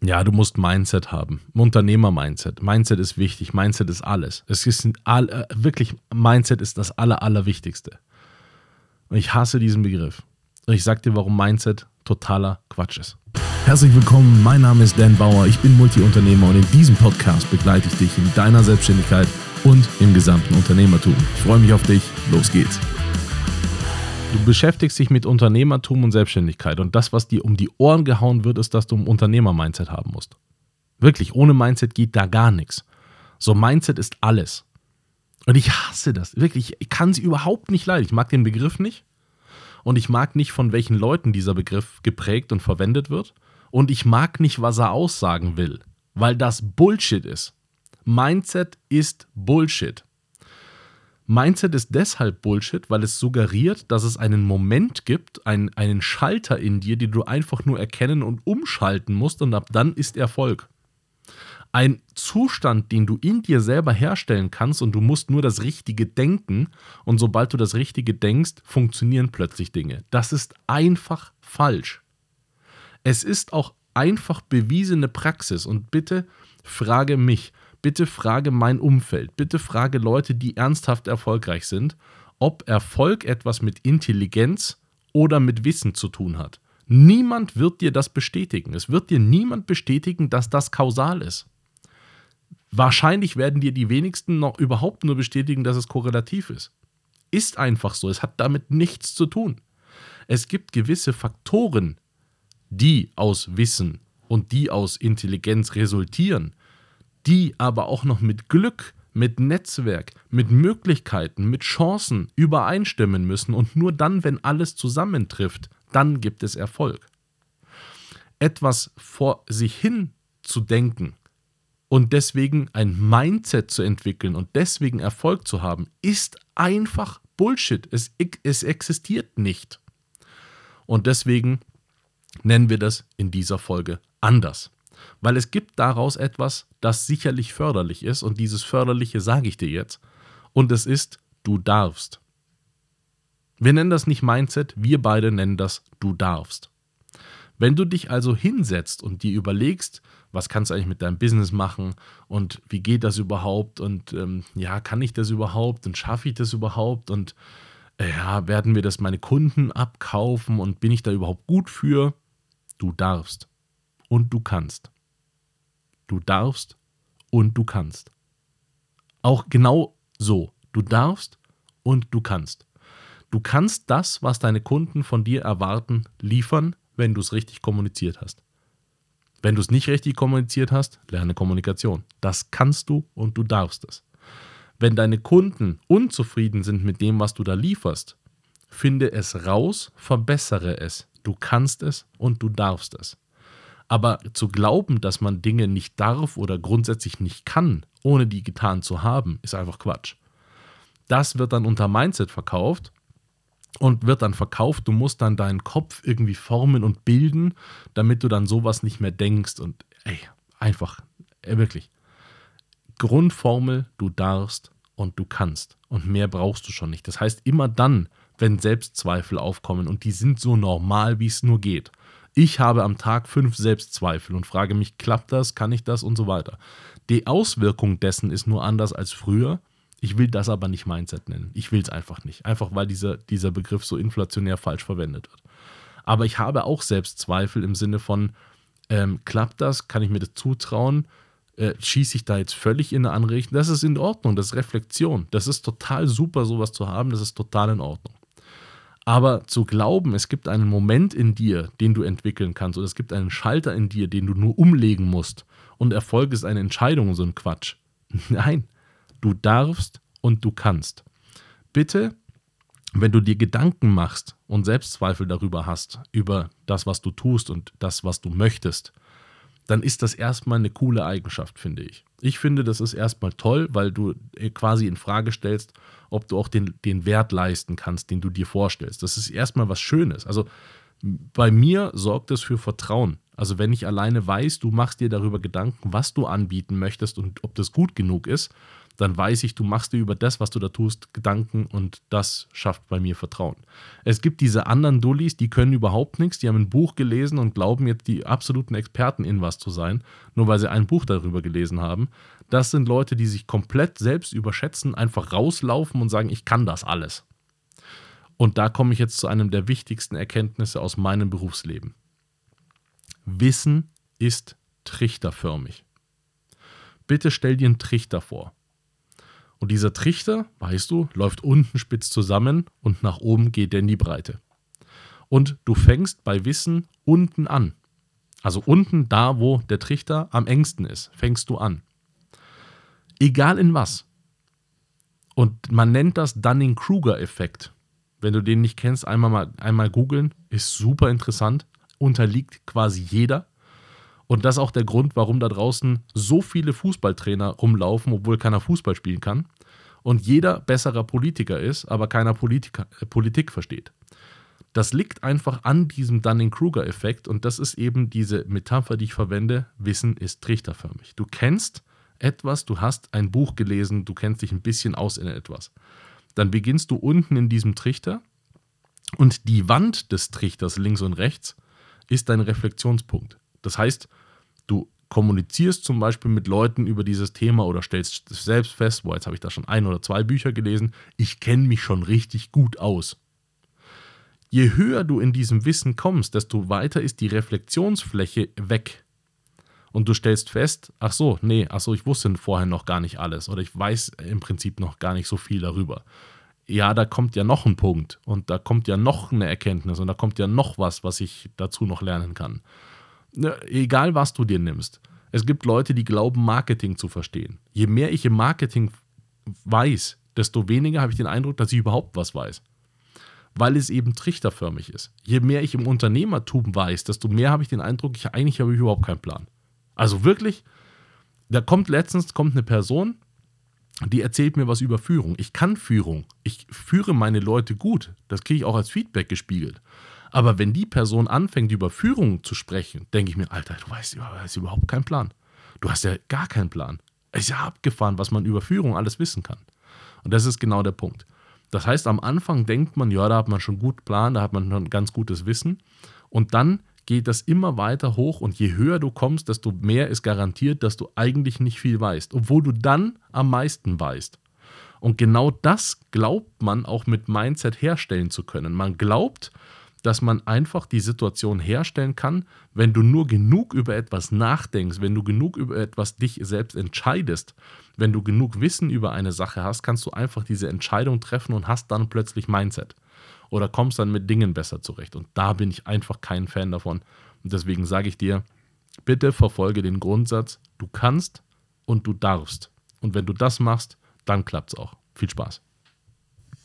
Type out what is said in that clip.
Ja, du musst Mindset haben. Unternehmer-Mindset. Mindset ist wichtig. Mindset ist alles. Es ist all, äh, wirklich, Mindset ist das Aller, Allerwichtigste. Und ich hasse diesen Begriff. Und ich sag dir, warum Mindset totaler Quatsch ist. Herzlich willkommen, mein Name ist Dan Bauer, ich bin Multiunternehmer und in diesem Podcast begleite ich dich in deiner Selbstständigkeit und im gesamten Unternehmertum. Ich freue mich auf dich, los geht's. Du beschäftigst dich mit Unternehmertum und Selbstständigkeit und das, was dir um die Ohren gehauen wird, ist, dass du ein Unternehmer-Mindset haben musst. Wirklich, ohne Mindset geht da gar nichts. So, Mindset ist alles. Und ich hasse das. Wirklich, ich kann sie überhaupt nicht leiden. Ich mag den Begriff nicht. Und ich mag nicht, von welchen Leuten dieser Begriff geprägt und verwendet wird. Und ich mag nicht, was er aussagen will, weil das Bullshit ist. Mindset ist Bullshit. Mindset ist deshalb Bullshit, weil es suggeriert, dass es einen Moment gibt, einen, einen Schalter in dir, den du einfach nur erkennen und umschalten musst und ab dann ist Erfolg. Ein Zustand, den du in dir selber herstellen kannst und du musst nur das Richtige denken und sobald du das Richtige denkst, funktionieren plötzlich Dinge. Das ist einfach falsch. Es ist auch einfach bewiesene Praxis und bitte frage mich, bitte frage mein Umfeld, bitte frage Leute, die ernsthaft erfolgreich sind, ob Erfolg etwas mit Intelligenz oder mit Wissen zu tun hat. Niemand wird dir das bestätigen. Es wird dir niemand bestätigen, dass das kausal ist. Wahrscheinlich werden dir die wenigsten noch überhaupt nur bestätigen, dass es korrelativ ist. Ist einfach so. Es hat damit nichts zu tun. Es gibt gewisse Faktoren, die aus Wissen und die aus Intelligenz resultieren, die aber auch noch mit Glück, mit Netzwerk, mit Möglichkeiten, mit Chancen übereinstimmen müssen und nur dann, wenn alles zusammentrifft, dann gibt es Erfolg. Etwas vor sich hin zu denken und deswegen ein Mindset zu entwickeln und deswegen Erfolg zu haben, ist einfach Bullshit. Es, es existiert nicht. Und deswegen nennen wir das in dieser Folge anders. Weil es gibt daraus etwas, das sicherlich förderlich ist und dieses Förderliche sage ich dir jetzt. Und es ist, du darfst. Wir nennen das nicht Mindset, wir beide nennen das, du darfst. Wenn du dich also hinsetzt und dir überlegst, was kannst du eigentlich mit deinem Business machen und wie geht das überhaupt und ähm, ja, kann ich das überhaupt und schaffe ich das überhaupt und äh, ja, werden mir das meine Kunden abkaufen und bin ich da überhaupt gut für? Du darfst und du kannst. Du darfst und du kannst. Auch genau so. Du darfst und du kannst. Du kannst das, was deine Kunden von dir erwarten, liefern, wenn du es richtig kommuniziert hast. Wenn du es nicht richtig kommuniziert hast, lerne Kommunikation. Das kannst du und du darfst es. Wenn deine Kunden unzufrieden sind mit dem, was du da lieferst, finde es raus, verbessere es. Du kannst es und du darfst es. Aber zu glauben, dass man Dinge nicht darf oder grundsätzlich nicht kann, ohne die getan zu haben, ist einfach Quatsch. Das wird dann unter Mindset verkauft und wird dann verkauft. Du musst dann deinen Kopf irgendwie formen und bilden, damit du dann sowas nicht mehr denkst. Und ey, einfach, ey, wirklich. Grundformel, du darfst und du kannst. Und mehr brauchst du schon nicht. Das heißt, immer dann, wenn Selbstzweifel aufkommen und die sind so normal, wie es nur geht, ich habe am Tag fünf Selbstzweifel und frage mich, klappt das, kann ich das und so weiter. Die Auswirkung dessen ist nur anders als früher. Ich will das aber nicht Mindset nennen. Ich will es einfach nicht. Einfach weil dieser, dieser Begriff so inflationär falsch verwendet wird. Aber ich habe auch Selbstzweifel im Sinne von, ähm, klappt das, kann ich mir das zutrauen, äh, schieße ich da jetzt völlig in eine andere Richtung. Das ist in Ordnung, das ist Reflexion. Das ist total super, sowas zu haben, das ist total in Ordnung. Aber zu glauben, es gibt einen Moment in dir, den du entwickeln kannst, oder es gibt einen Schalter in dir, den du nur umlegen musst, und Erfolg ist eine Entscheidung, so ein Quatsch. Nein, du darfst und du kannst. Bitte, wenn du dir Gedanken machst und Selbstzweifel darüber hast, über das, was du tust und das, was du möchtest, dann ist das erstmal eine coole Eigenschaft, finde ich. Ich finde, das ist erstmal toll, weil du äh, quasi in Frage stellst, ob du auch den, den Wert leisten kannst, den du dir vorstellst. Das ist erstmal was Schönes. Also bei mir sorgt es für Vertrauen. Also wenn ich alleine weiß, du machst dir darüber Gedanken, was du anbieten möchtest und ob das gut genug ist, dann weiß ich, du machst dir über das, was du da tust, Gedanken und das schafft bei mir Vertrauen. Es gibt diese anderen Dullis, die können überhaupt nichts, die haben ein Buch gelesen und glauben jetzt die absoluten Experten in was zu sein, nur weil sie ein Buch darüber gelesen haben. Das sind Leute, die sich komplett selbst überschätzen, einfach rauslaufen und sagen, ich kann das alles. Und da komme ich jetzt zu einem der wichtigsten Erkenntnisse aus meinem Berufsleben. Wissen ist trichterförmig. Bitte stell dir einen Trichter vor. Und dieser Trichter, weißt du, läuft unten spitz zusammen und nach oben geht er in die Breite. Und du fängst bei Wissen unten an. Also unten da, wo der Trichter am engsten ist, fängst du an. Egal in was. Und man nennt das Dunning-Kruger-Effekt. Wenn du den nicht kennst, einmal, mal, einmal googeln. Ist super interessant. Unterliegt quasi jeder. Und das ist auch der Grund, warum da draußen so viele Fußballtrainer rumlaufen, obwohl keiner Fußball spielen kann. Und jeder besserer Politiker ist, aber keiner Politiker, äh, Politik versteht. Das liegt einfach an diesem Dunning-Kruger-Effekt und das ist eben diese Metapher, die ich verwende. Wissen ist trichterförmig. Du kennst etwas, du hast ein Buch gelesen, du kennst dich ein bisschen aus in etwas. Dann beginnst du unten in diesem Trichter und die Wand des Trichters links und rechts ist dein Reflexionspunkt. Das heißt, du kommunizierst zum Beispiel mit Leuten über dieses Thema oder stellst selbst fest, boah, jetzt habe ich da schon ein oder zwei Bücher gelesen, ich kenne mich schon richtig gut aus. Je höher du in diesem Wissen kommst, desto weiter ist die Reflexionsfläche weg. Und du stellst fest, ach so, nee, ach so, ich wusste vorher noch gar nicht alles oder ich weiß im Prinzip noch gar nicht so viel darüber. Ja, da kommt ja noch ein Punkt und da kommt ja noch eine Erkenntnis und da kommt ja noch was, was ich dazu noch lernen kann. Ne, egal was du dir nimmst. Es gibt Leute, die glauben, Marketing zu verstehen. Je mehr ich im Marketing weiß, desto weniger habe ich den Eindruck, dass ich überhaupt was weiß. Weil es eben trichterförmig ist. Je mehr ich im Unternehmertum weiß, desto mehr habe ich den Eindruck, ich eigentlich habe ich überhaupt keinen Plan. Also wirklich, da kommt letztens kommt eine Person, die erzählt mir was über Führung. Ich kann Führung. Ich führe meine Leute gut. Das kriege ich auch als Feedback gespiegelt. Aber wenn die Person anfängt, über Führung zu sprechen, denke ich mir, Alter, du weißt, du hast überhaupt keinen Plan. Du hast ja gar keinen Plan. Es ist ja abgefahren, was man über Führung alles wissen kann. Und das ist genau der Punkt. Das heißt, am Anfang denkt man, ja, da hat man schon gut Plan, da hat man schon ganz gutes Wissen. Und dann geht das immer weiter hoch und je höher du kommst, desto mehr ist garantiert, dass du eigentlich nicht viel weißt, obwohl du dann am meisten weißt. Und genau das glaubt man auch mit Mindset herstellen zu können. Man glaubt, dass man einfach die Situation herstellen kann, wenn du nur genug über etwas nachdenkst, wenn du genug über etwas dich selbst entscheidest, wenn du genug Wissen über eine Sache hast, kannst du einfach diese Entscheidung treffen und hast dann plötzlich Mindset. Oder kommst dann mit Dingen besser zurecht. Und da bin ich einfach kein Fan davon. Und deswegen sage ich dir, bitte verfolge den Grundsatz, du kannst und du darfst. Und wenn du das machst, dann klappt es auch. Viel Spaß.